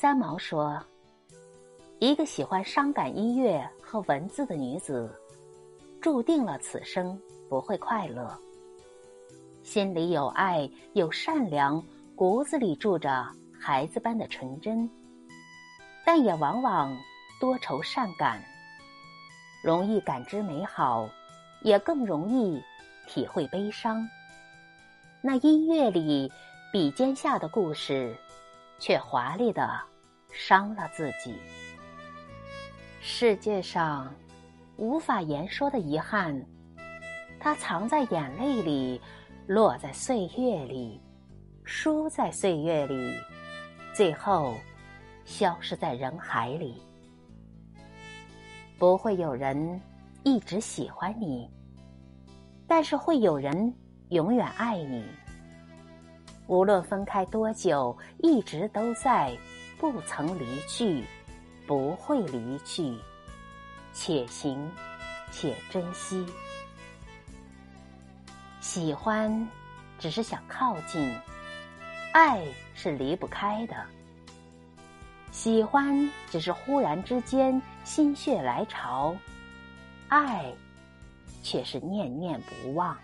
三毛说：“一个喜欢伤感音乐和文字的女子，注定了此生不会快乐。心里有爱，有善良，骨子里住着孩子般的纯真，但也往往多愁善感，容易感知美好，也更容易体会悲伤。那音乐里笔尖下的故事。”却华丽的伤了自己。世界上无法言说的遗憾，它藏在眼泪里，落在岁月里，输在岁月里，最后消失在人海里。不会有人一直喜欢你，但是会有人永远爱你。无论分开多久，一直都在，不曾离去，不会离去，且行且珍惜。喜欢只是想靠近，爱是离不开的。喜欢只是忽然之间心血来潮，爱却是念念不忘。